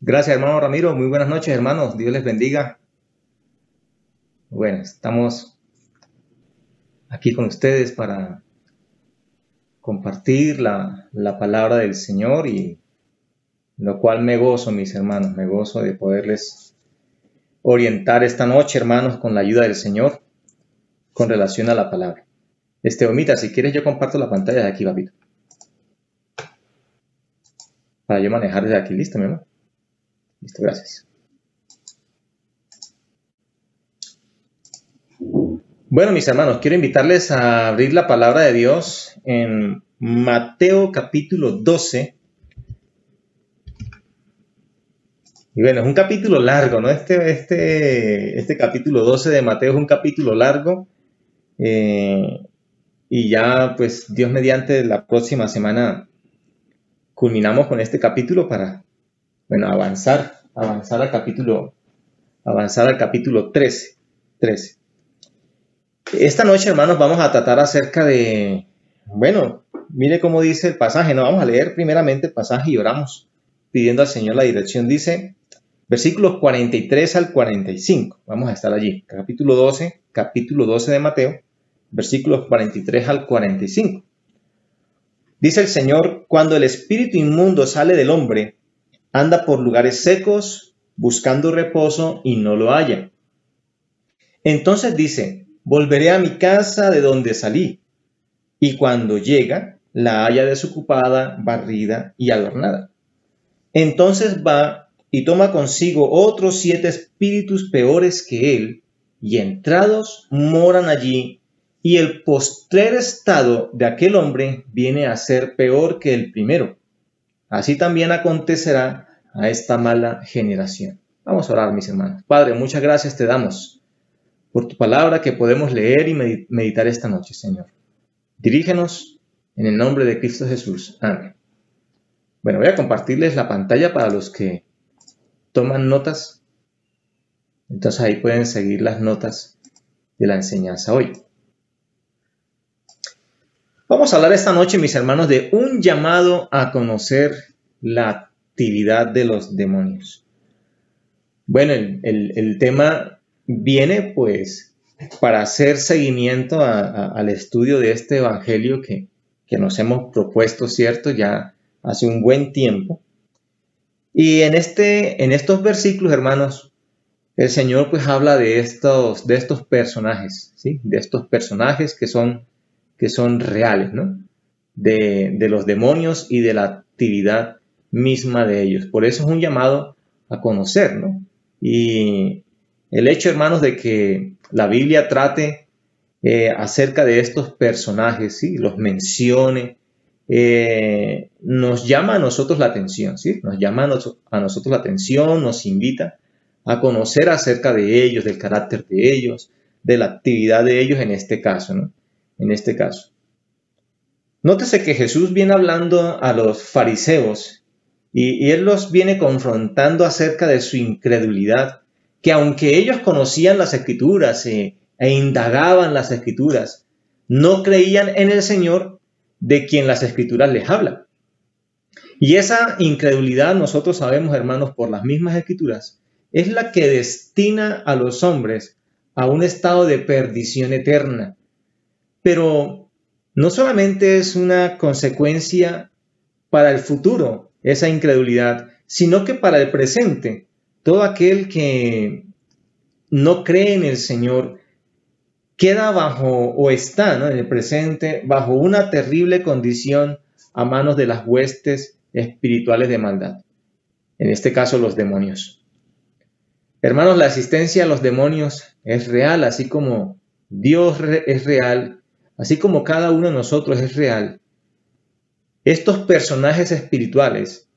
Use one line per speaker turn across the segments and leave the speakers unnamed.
Gracias, hermano Ramiro. Muy buenas noches, hermanos. Dios les bendiga. Bueno, estamos aquí con ustedes para compartir la, palabra del Señor y lo cual me gozo, mis hermanos, me gozo de poderles orientar esta noche, hermanos, con la ayuda del Señor con relación a la palabra. Este, Omita, si quieres yo comparto la pantalla de aquí, papito. Para yo manejar desde aquí, listo, mi amor. Listo, gracias. Bueno, mis hermanos, quiero invitarles a abrir la palabra de Dios en Mateo capítulo 12. Y bueno, es un capítulo largo, ¿no? Este, este, este capítulo 12 de Mateo es un capítulo largo. Eh, y ya, pues, Dios mediante la próxima semana culminamos con este capítulo para bueno, avanzar, avanzar al capítulo, avanzar al capítulo 13, 13. Esta noche, hermanos, vamos a tratar acerca de, bueno, mire cómo dice el pasaje, no vamos a leer primeramente el pasaje y oramos pidiendo al Señor la dirección. Dice, versículos 43 al 45, vamos a estar allí, capítulo 12, capítulo 12 de Mateo, versículos 43 al 45. Dice el Señor, cuando el espíritu inmundo sale del hombre, anda por lugares secos buscando reposo y no lo halla. Entonces dice, volveré a mi casa de donde salí. Y cuando llega, la halla desocupada, barrida y adornada. Entonces va y toma consigo otros siete espíritus peores que él, y entrados moran allí, y el postrer estado de aquel hombre viene a ser peor que el primero. Así también acontecerá a esta mala generación. Vamos a orar, mis hermanos. Padre, muchas gracias te damos por tu palabra que podemos leer y meditar esta noche, Señor. Dirígenos en el nombre de Cristo Jesús. Amén. Bueno, voy a compartirles la pantalla para los que toman notas. Entonces ahí pueden seguir las notas de la enseñanza hoy. Vamos a hablar esta noche, mis hermanos, de un llamado a conocer la actividad de los demonios. Bueno, el, tema viene pues para hacer seguimiento al estudio de este Evangelio que, que nos hemos propuesto, ¿cierto? Ya hace un buen tiempo. Y en, este, en estos versículos, hermanos, el Señor pues habla de estos, de estos personajes, ¿sí? De estos personajes que son que son reales, ¿no? De, los demonios y de la actividad misma de ellos. Por eso es un llamado a conocer, ¿no? Y el hecho, hermanos, de que la Biblia trate eh, acerca de estos personajes, ¿sí? Los mencione, eh, nos llama a nosotros la atención, ¿sí? Nos llama a, nosotros la atención, nos invita a conocer acerca de ellos, del carácter de ellos, de la actividad de ellos en este caso, ¿no? En este caso. Nótese que Jesús viene hablando a los fariseos y, él los viene confrontando acerca de su incredulidad, que aunque ellos conocían las escrituras e, e indagaban las escrituras, no creían en el Señor de quien las escrituras les hablan. Y esa incredulidad, nosotros sabemos, hermanos, por las mismas escrituras, es la que destina a los hombres a un estado de perdición eterna, pero no solamente es una consecuencia para el futuro, esa incredulidad, sino que para el presente, todo aquel que no cree en el Señor queda bajo o está en el presente bajo una terrible condición a manos de las huestes espirituales de maldad, en este caso los demonios. Hermanos, la existencia de los demonios es real, así como Dios es real así como cada uno de nosotros es real, estos personajes espirituales,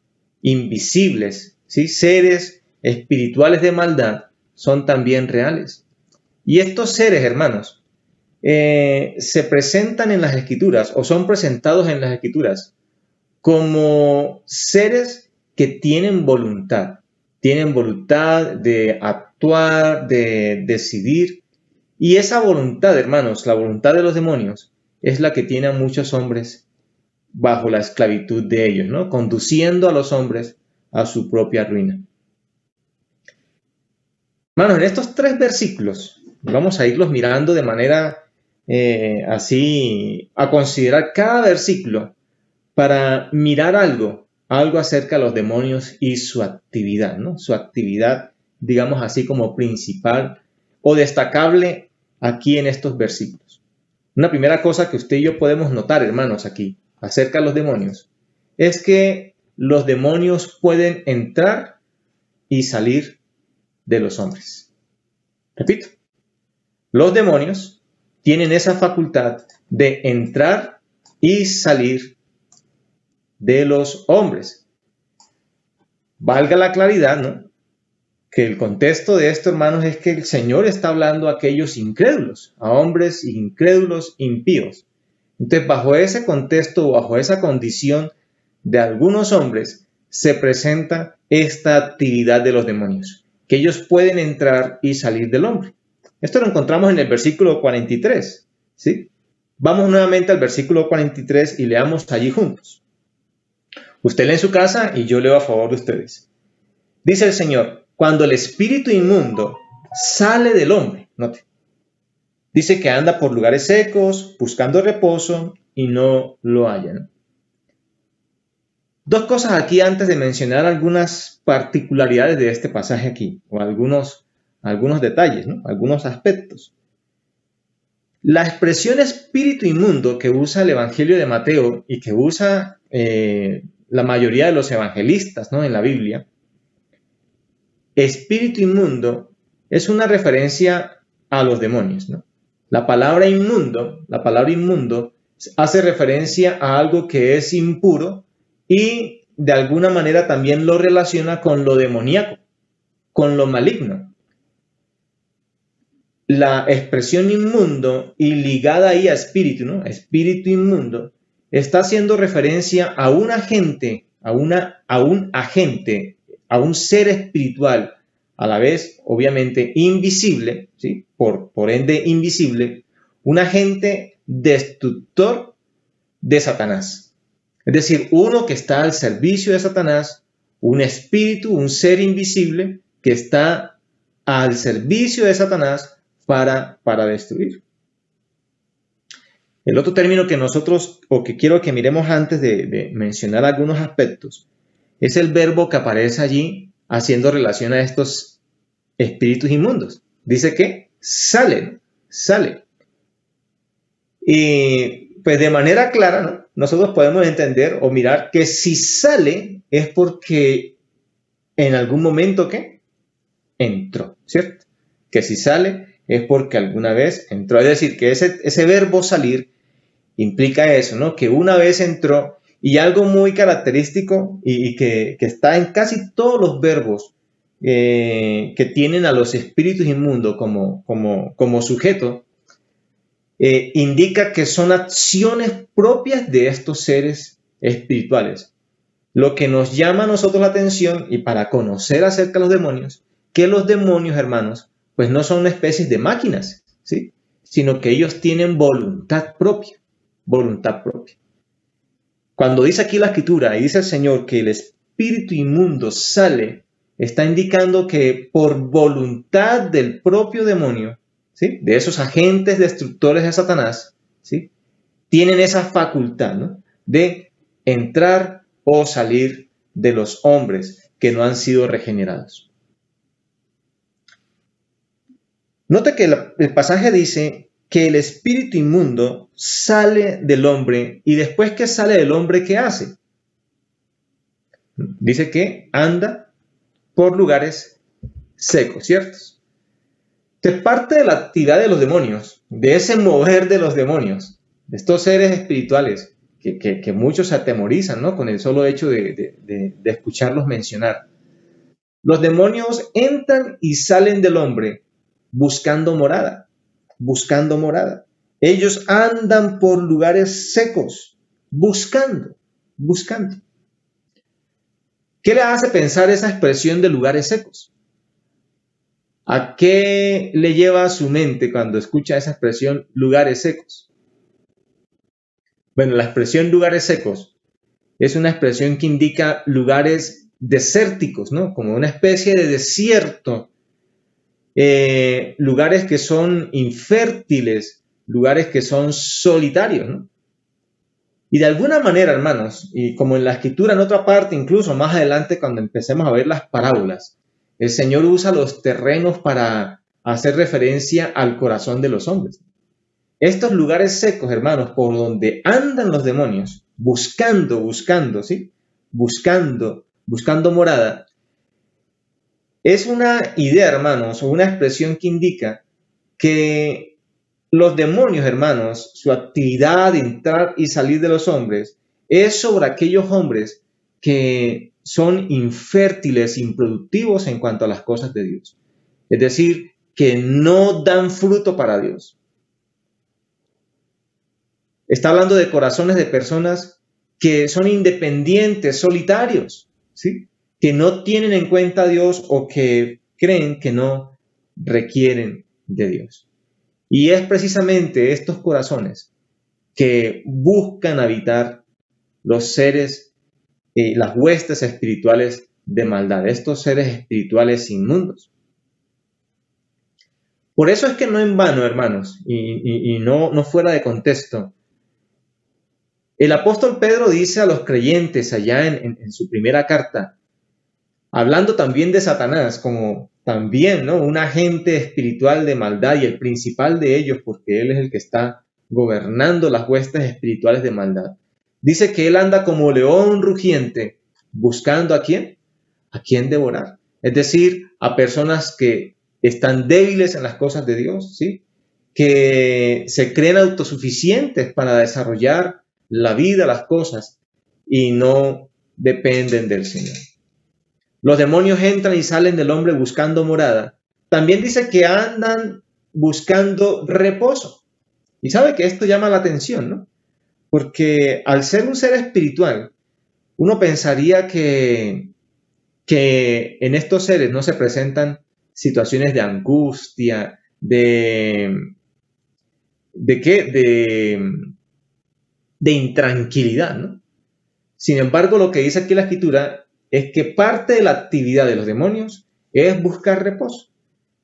invisibles, ¿sí? seres espirituales de maldad, son también reales. Y estos seres, hermanos, eh, se presentan en las escrituras o son presentados en las escrituras como seres que tienen voluntad, tienen voluntad de actuar, de decidir, y esa voluntad, hermanos, la voluntad de los demonios, es la que tiene a muchos hombres bajo la esclavitud de ellos, ¿no? Conduciendo a los hombres a su propia ruina. Hermanos, en estos tres versículos, vamos a irlos mirando de manera eh, así, a considerar cada versículo para mirar algo, algo acerca de los demonios y su actividad, ¿no? Su actividad, digamos así, como principal o destacable aquí en estos versículos. Una primera cosa que usted y yo podemos notar, hermanos, aquí, acerca de los demonios, es que los demonios pueden entrar y salir de los hombres. Repito, los demonios tienen esa facultad de entrar y salir de los hombres. Valga la claridad, ¿no? Que el contexto de esto, hermanos, es que el Señor está hablando a aquellos incrédulos, a hombres incrédulos impíos. Entonces, bajo ese contexto, bajo esa condición de algunos hombres, se presenta esta actividad de los demonios, que ellos pueden entrar y salir del hombre. Esto lo encontramos en el versículo 43, ¿sí? Vamos nuevamente al versículo 43 y leamos allí juntos. Usted lee en su casa y yo leo a favor de ustedes. Dice el Señor, cuando el espíritu inmundo sale del hombre, dice que anda por lugares secos, buscando reposo y no lo hallan. Dos cosas aquí antes de mencionar algunas particularidades de este pasaje aquí, o algunos algunos detalles, algunos aspectos. La expresión espíritu inmundo que usa el Evangelio de Mateo y que usa eh, la mayoría de los evangelistas ¿no? en la Biblia, espíritu inmundo es una referencia a los demonios. La palabra inmundo, la palabra inmundo hace referencia a algo que es impuro y de alguna manera también lo relaciona con lo demoníaco, con lo maligno la expresión inmundo y ligada ahí a espíritu, ¿no? Espíritu inmundo, está haciendo referencia a un agente, a, una, a un agente, a un ser espiritual, a la vez, obviamente, invisible, ¿sí? Por, por ende, invisible, un agente destructor de Satanás. Es decir, uno que está al servicio de Satanás, un espíritu, un ser invisible que está al servicio de Satanás para, para destruir. El otro término que nosotros, o que quiero que miremos antes de, mencionar algunos aspectos, es el verbo que aparece allí haciendo relación a estos espíritus inmundos. Dice que sale, sale. Y pues de manera clara, nosotros podemos entender o mirar que si sale es porque en algún momento que entró, ¿cierto? Que si sale es porque alguna vez entró. Es decir, que ese, ese verbo salir implica eso, ¿no? Que una vez entró y algo muy característico y, que, está en casi todos los verbos eh, que tienen a los espíritus inmundos como, como, como sujeto, eh, indica que son acciones propias de estos seres espirituales. Lo que nos llama a nosotros la atención y para conocer acerca de los demonios, que los demonios, hermanos, pues no son especies de máquinas, ¿sí? sino que ellos tienen voluntad propia, voluntad propia. Cuando dice aquí la escritura y dice el Señor que el espíritu inmundo sale, está indicando que por voluntad del propio demonio, ¿sí? de esos agentes destructores de Satanás, ¿sí? tienen esa facultad de entrar o salir de los hombres que no han sido regenerados. Nota que el pasaje dice que el espíritu inmundo sale del hombre y después que sale del hombre, ¿qué hace? Dice que anda por lugares secos, ¿cierto? Que parte de la actividad de los demonios, de ese mover de los demonios, de estos seres espirituales que, muchos se atemorizan ¿no? con el solo hecho de, de escucharlos mencionar. Los demonios entran y salen del hombre buscando morada, buscando morada. Ellos andan por lugares secos, buscando, buscando. ¿Qué le hace pensar esa expresión de lugares secos? ¿A qué le lleva su mente cuando escucha esa expresión lugares secos? Bueno, la expresión lugares secos es una expresión que indica lugares desérticos, ¿no? Como una especie de desierto eh, lugares que son infértiles, lugares que son solitarios. ¿no? Y de alguna manera, hermanos, y como en la escritura en otra parte, incluso más adelante cuando empecemos a ver las parábolas, el Señor usa los terrenos para hacer referencia al corazón de los hombres. Estos lugares secos, hermanos, por donde andan los demonios, buscando, buscando, ¿sí? Buscando, buscando morada, es una idea, hermanos, o una expresión que indica que los demonios, hermanos, su actividad de entrar y salir de los hombres es sobre aquellos hombres que son infértiles, improductivos en cuanto a las cosas de Dios. Es decir, que no dan fruto para Dios. Está hablando de corazones de personas que son independientes, solitarios, ¿sí? Que no tienen en cuenta a Dios o que creen que no requieren de Dios. Y es precisamente estos corazones que buscan habitar los seres, y las huestes espirituales de maldad, estos seres espirituales inmundos. Por eso es que no en vano, hermanos, y, no, no fuera de contexto, el apóstol Pedro dice a los creyentes allá en, su primera carta, hablando también de Satanás como también, ¿no? Un agente espiritual de maldad y el principal de ellos, porque él es el que está gobernando las huestes espirituales de maldad. Dice que él anda como león rugiente, buscando a quién? A quién devorar. Es decir, a personas que están débiles en las cosas de Dios, ¿sí? Que se creen autosuficientes para desarrollar la vida, las cosas, y no dependen del Señor. Los demonios entran y salen del hombre buscando morada. También dice que andan buscando reposo. Y sabe que esto llama la atención, ¿no? Porque al ser un ser espiritual, uno pensaría que, que en estos seres no se presentan situaciones de angustia, de... ¿De qué? De, de intranquilidad, ¿no? Sin embargo, lo que dice aquí la escritura es que parte de la actividad de los demonios es buscar reposo.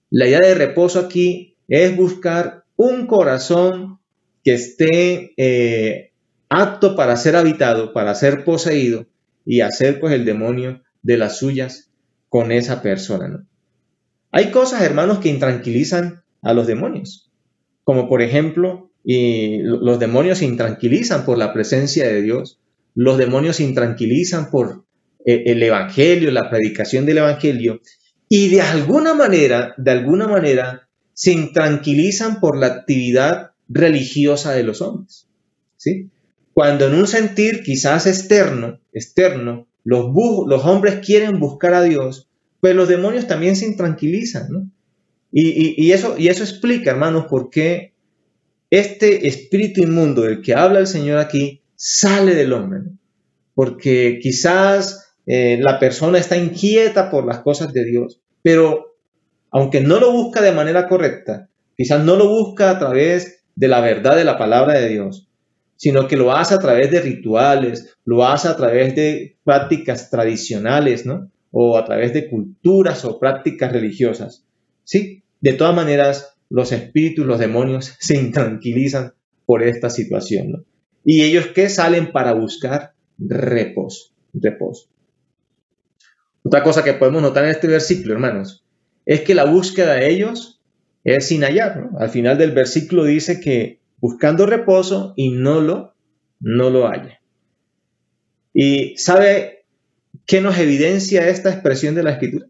La idea de reposo aquí es buscar un corazón que esté eh, apto para ser habitado, para ser poseído y hacer pues el demonio de las suyas con esa persona. Hay cosas, hermanos, que intranquilizan a los demonios, como por ejemplo, los demonios se intranquilizan por la presencia de Dios, los demonios se intranquilizan por el Evangelio, la predicación del Evangelio, y de alguna manera, de alguna manera, se intranquilizan por la actividad religiosa de los hombres. ¿sí? Cuando en un sentir quizás externo, externo los, los hombres quieren buscar a Dios, pues los demonios también se intranquilizan. ¿no? Y, eso, y eso explica, hermanos, por qué este espíritu inmundo del que habla el Señor aquí sale del hombre. Porque quizás eh, la persona está inquieta por las cosas de Dios, pero aunque no lo busca de manera correcta, quizás no lo busca a través de la verdad de la palabra de Dios, sino que lo hace a través de rituales, lo hace a través de prácticas tradicionales, ¿no? O a través de culturas o prácticas religiosas. Sí, de todas maneras, los espíritus, los demonios se intranquilizan por esta situación, ¿no? Y ellos que salen para buscar reposo, reposo. Otra cosa que podemos notar en este versículo, hermanos, es que la búsqueda de ellos es sin hallar. Al final del versículo dice que buscando reposo y no lo, no lo haya. ¿Y sabe qué nos evidencia esta expresión de la escritura?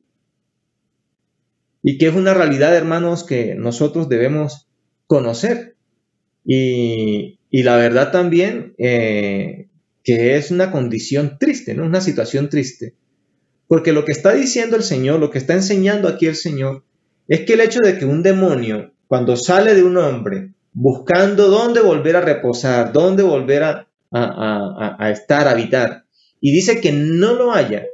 Y que es una realidad, hermanos, que nosotros debemos conocer. Y, la verdad también eh, que es una condición triste, ¿no? Una situación triste porque lo que está diciendo el Señor, lo que está enseñando aquí el Señor, es que el hecho de que un demonio, cuando sale de un hombre, buscando dónde volver a reposar, dónde volver a, estar, a habitar, y dice que no lo haya,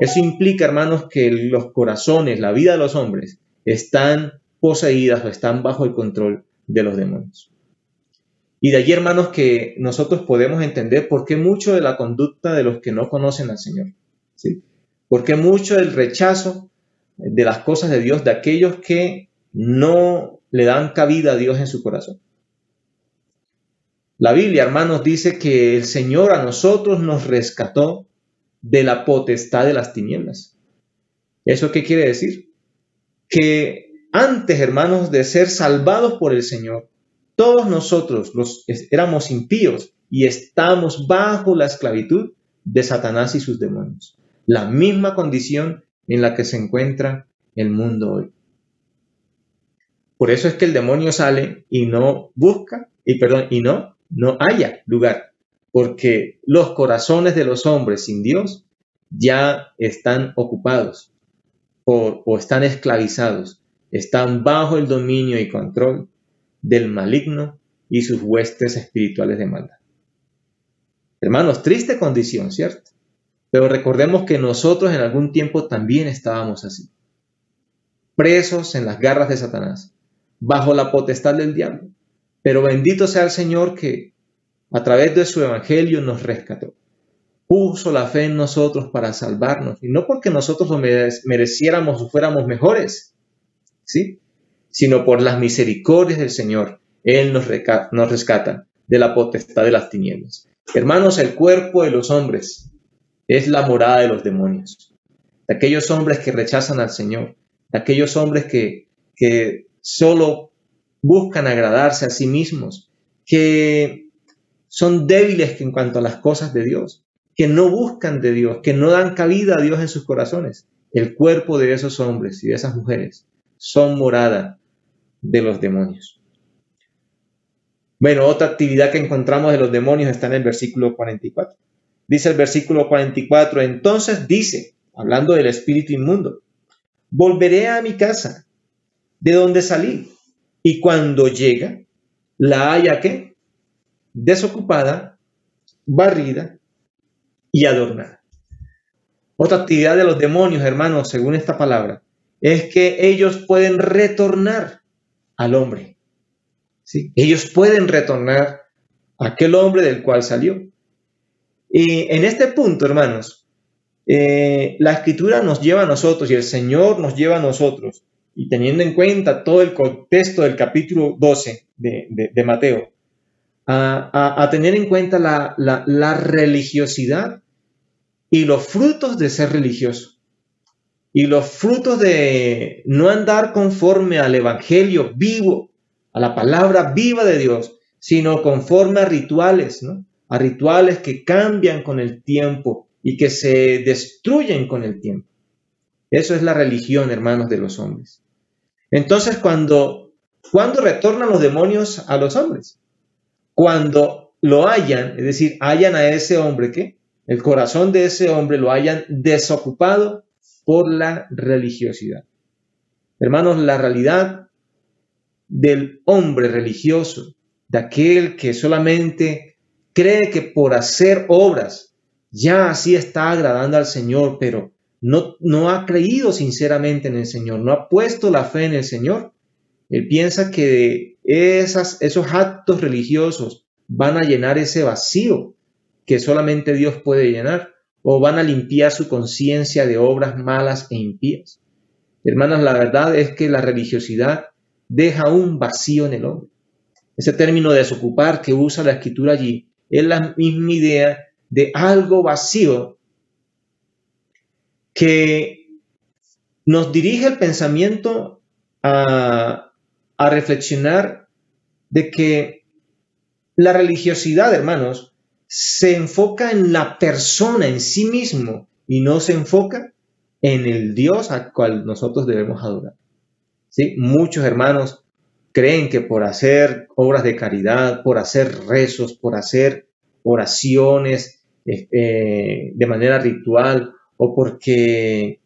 eso implica, hermanos, que los corazones, la vida de los hombres, están poseídas o están bajo el control de los demonios. Y de allí, hermanos, que nosotros podemos entender por qué mucho de la conducta de los que no conocen al Señor. ¿sí? Porque mucho del rechazo de las cosas de Dios de aquellos que no le dan cabida a Dios en su corazón. La Biblia, hermanos, dice que el Señor a nosotros nos rescató de la potestad de las tinieblas. ¿Eso qué quiere decir? Que antes, hermanos, de ser salvados por el Señor, todos nosotros los éramos impíos y estamos bajo la esclavitud de Satanás y sus demonios. La misma condición en la que se encuentra el mundo hoy. Por eso es que el demonio sale y no busca, y perdón, y no, no haya lugar, porque los corazones de los hombres sin Dios ya están ocupados o, o están esclavizados, están bajo el dominio y control del maligno y sus huestes espirituales de maldad. Hermanos, triste condición, ¿cierto? Pero recordemos que nosotros en algún tiempo también estábamos así, presos en las garras de Satanás, bajo la potestad del diablo. Pero bendito sea el Señor que a través de su evangelio nos rescató. Puso la fe en nosotros para salvarnos, y no porque nosotros lo mereciéramos o fuéramos mejores, ¿sí? sino por las misericordias del Señor. Él nos, nos rescata de la potestad de las tinieblas. Hermanos, el cuerpo de los hombres es la morada de los demonios, de aquellos hombres que rechazan al Señor, de aquellos hombres que, que solo buscan agradarse a sí mismos, que son débiles en cuanto a las cosas de Dios, que no buscan de Dios, que no dan cabida a Dios en sus corazones. El cuerpo de esos hombres y de esas mujeres son morada de los demonios. Bueno, otra actividad que encontramos de los demonios está en el versículo 44. Dice el versículo 44, entonces dice, hablando del espíritu inmundo, volveré a mi casa, de donde salí, y cuando llega, la haya que desocupada, barrida y adornada. Otra actividad de los demonios, hermanos, según esta palabra, es que ellos pueden retornar al hombre. ¿sí? Ellos pueden retornar a aquel hombre del cual salió. Y en este punto, hermanos, eh, la escritura nos lleva a nosotros y el Señor nos lleva a nosotros, y teniendo en cuenta todo el contexto del capítulo 12 de, Mateo, a, tener en cuenta la, la religiosidad y los frutos de ser religioso y los frutos de no andar conforme al Evangelio vivo, a la palabra viva de Dios, sino conforme a rituales, ¿no? A rituales que cambian con el tiempo y que se destruyen con el tiempo. Eso es la religión, hermanos, de los hombres. Entonces, cuando, cuando retornan los demonios a los hombres? Cuando lo hayan, es decir, hayan a ese hombre que el corazón de ese hombre lo hayan desocupado por la religiosidad. Hermanos, la realidad del hombre religioso, de aquel que solamente cree que por hacer obras ya así está agradando al Señor, pero no, no ha creído sinceramente en el Señor, no ha puesto la fe en el Señor. Él piensa que esas, esos actos religiosos van a llenar ese vacío que solamente Dios puede llenar o van a limpiar su conciencia de obras malas e impías. Hermanas, la verdad es que la religiosidad deja un vacío en el hombre. Ese término desocupar que usa la escritura allí es la misma idea de algo vacío que nos dirige el pensamiento a, a reflexionar de que la religiosidad, hermanos, se enfoca en la persona en sí mismo y no se enfoca en el Dios al cual nosotros debemos adorar. ¿Sí? Muchos hermanos creen que por hacer obras de caridad, por hacer rezos, por hacer oraciones este, de manera ritual o porque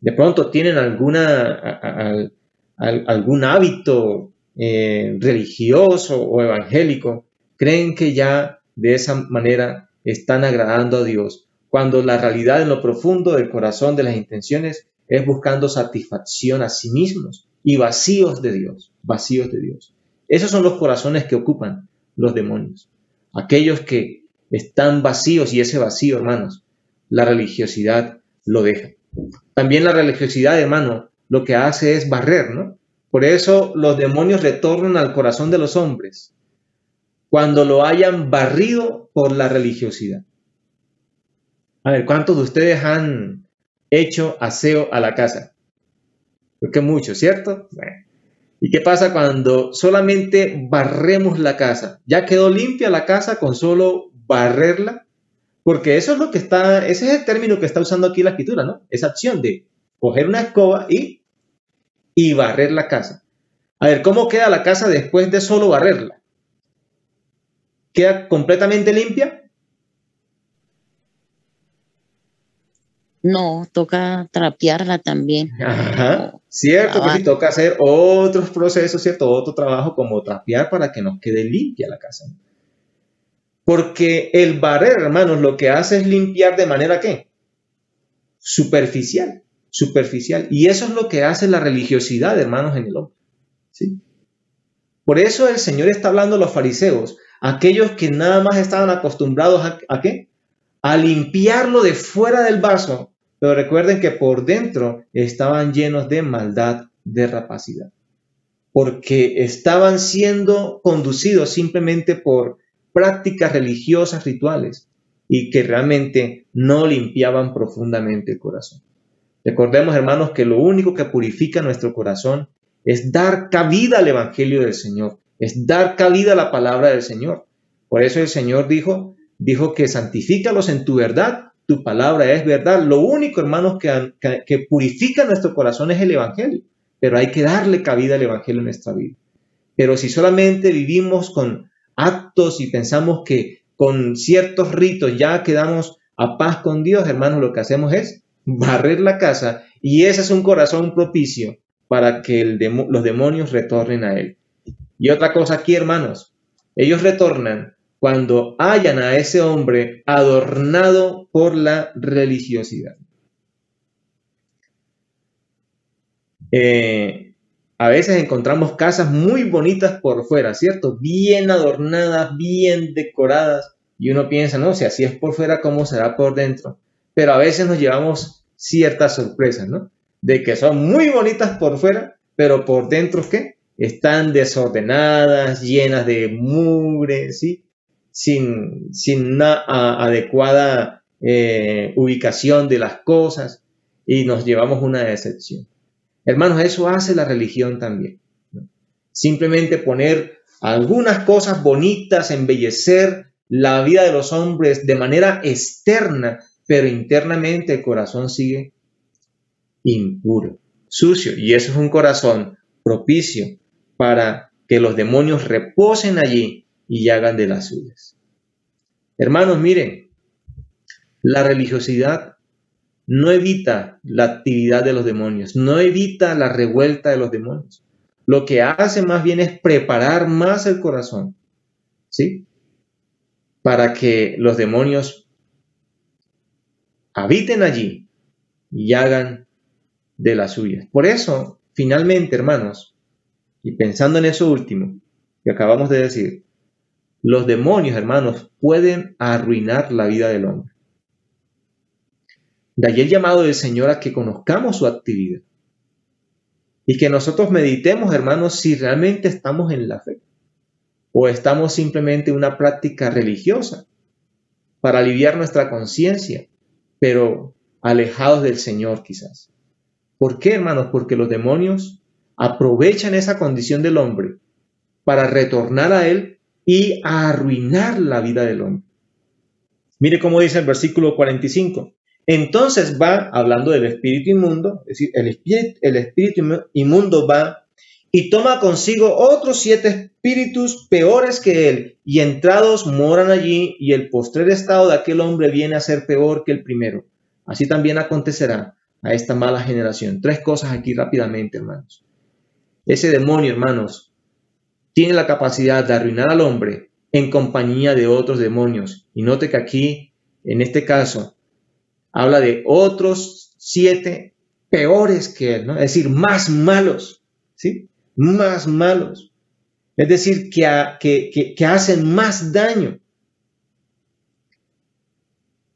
de pronto tienen alguna, algún hábito eh, religioso o evangélico, creen que ya de esa manera están agradando a Dios, cuando la realidad en lo profundo del corazón de las intenciones es buscando satisfacción a sí mismos y vacíos de Dios, vacíos de Dios. Esos son los corazones que ocupan los demonios, aquellos que están vacíos y ese vacío, hermanos, la religiosidad lo deja. También la religiosidad, hermano, lo que hace es barrer, ¿no? Por eso los demonios retornan al corazón de los hombres cuando lo hayan barrido por la religiosidad. A ver, ¿cuántos de ustedes han hecho aseo a la casa? Porque mucho, ¿cierto? ¿Y qué pasa cuando solamente barremos la casa? ¿Ya quedó limpia la casa con solo barrerla? Porque eso es lo que está, ese es el término que está usando aquí la escritura, ¿no? Esa acción de coger una escoba y, y barrer la casa. A ver, ¿cómo queda la casa después de solo barrerla? ¿Queda completamente limpia?
No, toca trapearla también.
Ajá, cierto que sí, toca hacer otros procesos, ¿cierto? Otro trabajo como trapear para que nos quede limpia la casa. Porque el barrer, hermanos, lo que hace es limpiar de manera ¿qué? Superficial, superficial. Y eso es lo que hace la religiosidad, hermanos, en el hombre. ¿sí? Por eso el Señor está hablando a los fariseos, aquellos que nada más estaban acostumbrados a, a qué? A limpiarlo de fuera del vaso pero recuerden que por dentro estaban llenos de maldad, de rapacidad, porque estaban siendo conducidos simplemente por prácticas religiosas, rituales, y que realmente no limpiaban profundamente el corazón. Recordemos, hermanos, que lo único que purifica nuestro corazón es dar cabida al Evangelio del Señor, es dar cabida a la palabra del Señor. Por eso el Señor dijo, dijo que santifícalos en tu verdad, tu palabra es verdad. Lo único, hermanos, que, que, purifica nuestro corazón es el Evangelio, pero hay que darle cabida al Evangelio en nuestra vida. Pero si solamente vivimos con actos y pensamos que con ciertos ritos ya quedamos a paz con Dios, hermanos, lo que hacemos es barrer la casa y ese es un corazón propicio para que los demonios retornen a él. Y otra cosa aquí, hermanos, ellos retornan cuando hayan a ese hombre adornado por la religiosidad. Eh, a veces encontramos casas muy bonitas por fuera, ¿cierto? Bien adornadas, bien decoradas, y uno piensa, no, si así es por fuera, ¿cómo será por dentro? Pero a veces nos llevamos ciertas sorpresas, ¿no? De que son muy bonitas por fuera, pero por dentro, ¿qué? Están desordenadas, llenas de mugre, ¿sí? Sin, sin una adecuada eh, ubicación de las cosas y nos llevamos una decepción. Hermanos, eso hace la religión también. Simplemente poner algunas cosas bonitas, embellecer la vida de los hombres de manera externa, pero internamente el corazón sigue impuro, sucio. Y eso es un corazón propicio para que los demonios reposen allí y hagan de las suyas. Hermanos, miren, la religiosidad no evita la actividad de los demonios, no evita la revuelta de los demonios. Lo que hace más bien es preparar más el corazón, ¿sí? Para que los demonios habiten allí y hagan de las suyas. Por eso, finalmente, hermanos, y pensando en eso último que acabamos de decir, los demonios, hermanos, pueden arruinar la vida del hombre. De allí el llamado del Señor a que conozcamos su actividad y que nosotros meditemos, hermanos, si realmente estamos en la fe o estamos simplemente en una práctica religiosa para aliviar nuestra conciencia, pero alejados del Señor quizás. ¿Por qué, hermanos? Porque los demonios aprovechan esa condición del hombre para retornar a Él y a arruinar la vida del hombre. Mire cómo dice el versículo 45. Entonces va hablando del espíritu inmundo, es decir, el espíritu, el espíritu inmundo va y toma consigo otros siete espíritus peores que él, y entrados moran allí, y el postrer estado de aquel hombre viene a ser peor que el primero. Así también acontecerá a esta mala generación. Tres cosas aquí rápidamente, hermanos. Ese demonio, hermanos, tiene la capacidad de arruinar al hombre en compañía de otros demonios. Y note que aquí, en este caso, habla de otros siete peores que él. Es decir, más malos, ¿sí? Más malos. Es decir, que hacen más daño.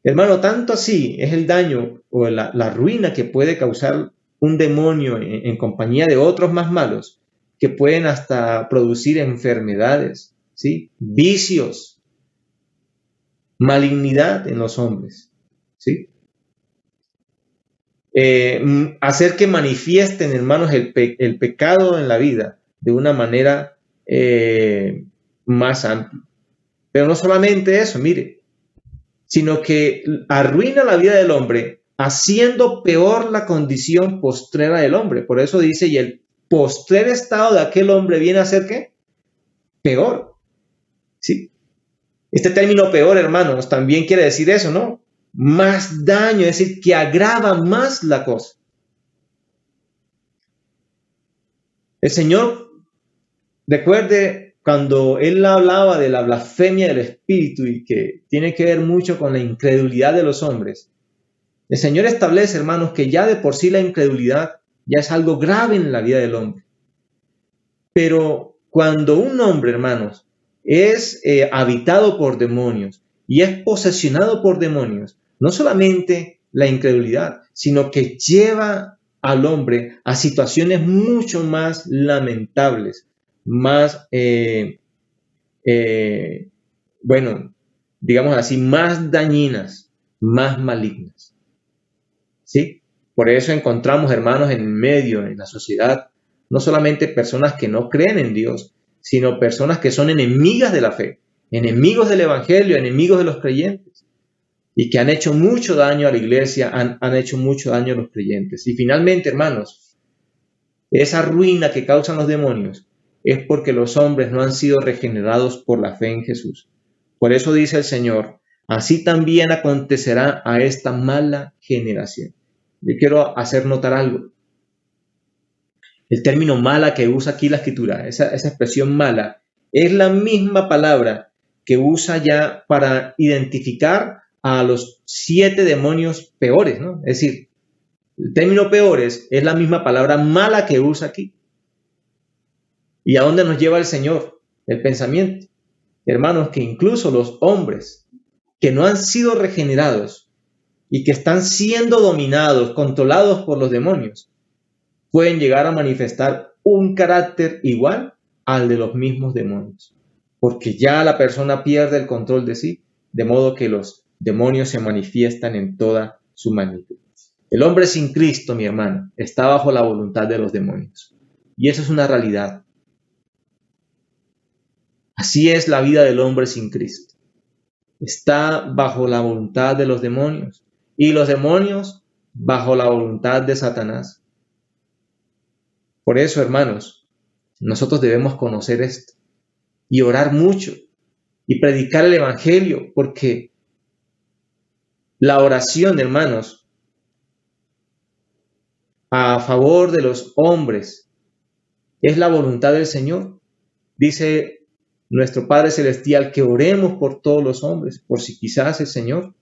Hermano, tanto así es el daño o la, ruina que puede causar un demonio en, compañía de otros más malos, que pueden hasta producir enfermedades, ¿sí? vicios, malignidad en los hombres. ¿sí? Eh, hacer que manifiesten, hermanos, el, el, pecado en la vida de una manera eh, más amplia. Pero no solamente eso, mire, sino que arruina la vida del hombre haciendo peor la condición postrera del hombre. Por eso dice, y el postrer estado de aquel hombre viene a ser qué? Peor. ¿Sí? Este término peor, hermanos, también quiere decir eso, ¿no? Más daño, es decir, que agrava más la cosa. El Señor, recuerde, cuando él hablaba de la blasfemia del Espíritu y que tiene que ver mucho con la incredulidad de los hombres, el Señor establece, hermanos, que ya de por sí la incredulidad ya es algo grave en la vida del hombre. Pero cuando un hombre, hermanos, es eh, habitado por demonios y es posesionado por demonios, no solamente la incredulidad, sino que lleva al hombre a situaciones mucho más lamentables, más, eh, eh, bueno, digamos así, más dañinas, más malignas. ¿Sí? Por eso encontramos, hermanos, en medio, en la sociedad, no solamente personas que no creen en Dios, sino personas que son enemigas de la fe, enemigos del Evangelio, enemigos de los creyentes, y que han hecho mucho daño a la iglesia, han, han hecho mucho daño a los creyentes. Y finalmente, hermanos, esa ruina que causan los demonios es porque los hombres no han sido regenerados por la fe en Jesús. Por eso dice el Señor, así también acontecerá a esta mala generación. Yo quiero hacer notar algo. El término mala que usa aquí la escritura, esa, expresión mala, es la misma palabra que usa ya para identificar a los siete demonios peores, ¿no? Es decir, el término peores es la misma palabra mala que usa aquí. ¿Y a dónde nos lleva el Señor? El pensamiento. Hermanos, que incluso los hombres que no han sido regenerados y que están siendo dominados, controlados por los demonios, pueden llegar a manifestar un carácter igual al de los mismos demonios. Porque ya la persona pierde el control de sí, de modo que los demonios se manifiestan en toda su magnitud. El hombre sin Cristo, mi hermano, está bajo la voluntad de los demonios. Y eso es una realidad. Así es la vida del hombre sin Cristo. Está bajo la voluntad de los demonios y los demonios bajo la voluntad de Satanás. Por eso, hermanos, nosotros debemos conocer esto y orar mucho y predicar el Evangelio, porque la oración, hermanos, a favor de los hombres es la voluntad del Señor. Dice nuestro Padre Celestial, que oremos por todos los hombres, por si quizás el Señor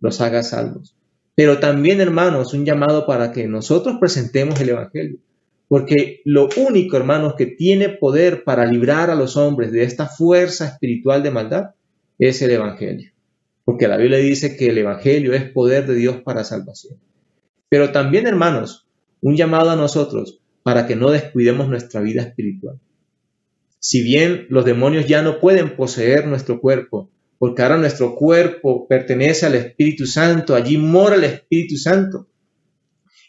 los haga salvos. Pero también, hermanos, un llamado para que nosotros presentemos el Evangelio. Porque lo único, hermanos, que tiene poder para librar a los hombres de esta fuerza espiritual de maldad es el Evangelio. Porque la Biblia dice que el Evangelio es poder de Dios para salvación. Pero también, hermanos, un llamado a nosotros para que no descuidemos nuestra vida espiritual. Si bien los demonios ya no pueden poseer nuestro cuerpo, porque ahora nuestro cuerpo pertenece al Espíritu Santo, allí mora el Espíritu Santo.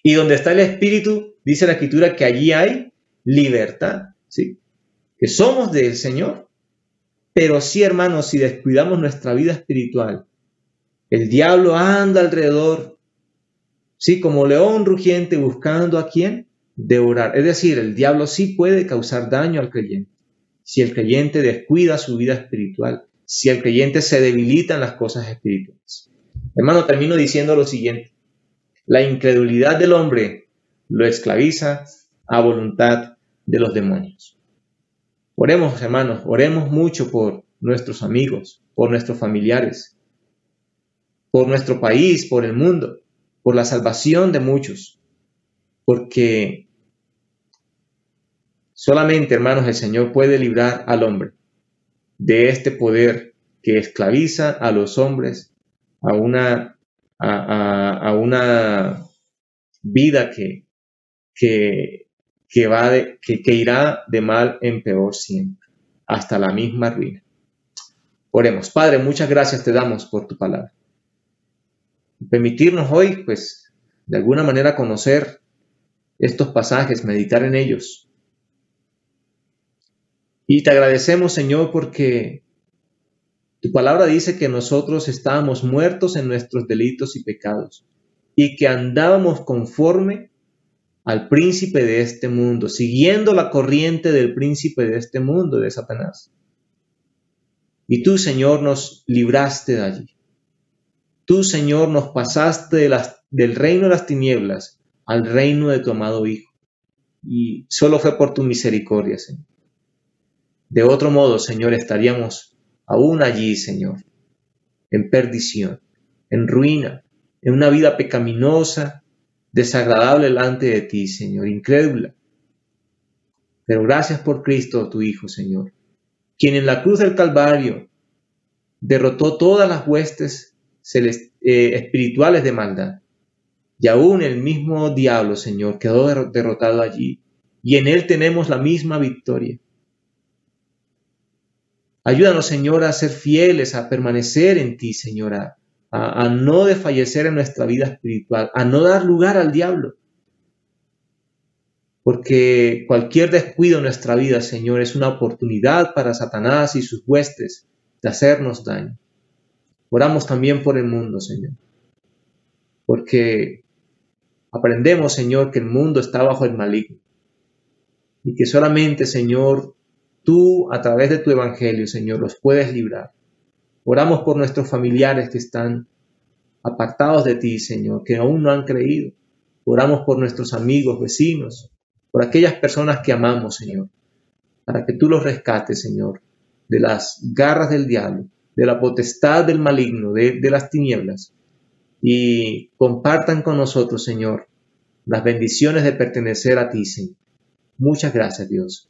Y donde está el Espíritu, dice la Escritura que allí hay libertad, ¿sí? Que somos del Señor. Pero sí, hermanos, si descuidamos nuestra vida espiritual, el diablo anda alrededor, sí, como león rugiente buscando a quien devorar. Es decir, el diablo sí puede causar daño al creyente si el creyente descuida su vida espiritual, si el creyente se debilita en las cosas espirituales. Hermano, termino diciendo lo siguiente. La incredulidad del hombre lo esclaviza a voluntad de los demonios. Oremos, hermanos, oremos mucho por nuestros amigos, por nuestros familiares, por nuestro país, por el mundo, por la salvación de muchos, porque Solamente, hermanos, el Señor puede librar al hombre de este poder que esclaviza a los hombres a una a, una vida que, que, va que, que irá de mal en peor siempre, hasta la misma ruina. Oremos, Padre, muchas gracias te damos por tu palabra. Permitirnos hoy, pues, de alguna manera conocer estos pasajes, meditar en ellos. Y te agradecemos, Señor, porque tu palabra dice que nosotros estábamos muertos en nuestros delitos y pecados y que andábamos conforme al príncipe de este mundo, siguiendo la corriente del príncipe de este mundo, de Satanás. Y tú, Señor, nos libraste de allí. Tú, Señor, nos pasaste del reino de las tinieblas al reino de tu amado Hijo. Y solo fue por tu misericordia, Señor. De otro modo, Señor, estaríamos aún allí, Señor, en perdición, en ruina, en una vida pecaminosa, desagradable delante de ti, Señor, incrédula. Pero gracias por Cristo, tu Hijo, Señor, quien en la cruz del Calvario derrotó todas las huestes eh, espirituales de maldad y aún el mismo diablo, Señor, quedó derrotado allí. Y en Él tenemos la misma victoria. Ayúdanos, Señor, a ser fieles, a permanecer en ti, Señor, a, a, no desfallecer en nuestra vida espiritual, a no dar lugar al diablo. Porque cualquier descuido en nuestra vida, Señor, es una oportunidad para Satanás y sus huestes de hacernos daño. Oramos también por el mundo, Señor. Porque Aprendemos, Señor, que el mundo está bajo el maligno y que solamente, Señor, tú a través de tu evangelio, Señor, los puedes librar. Oramos por nuestros familiares que están apartados de ti, Señor, que aún no han creído. Oramos por nuestros amigos, vecinos, por aquellas personas que amamos, Señor, para que tú los rescates, Señor, de las garras del diablo, de la potestad del maligno, de, las tinieblas, y compartan con nosotros, Señor, las bendiciones de pertenecer a ti, Señor. Muchas gracias, Dios.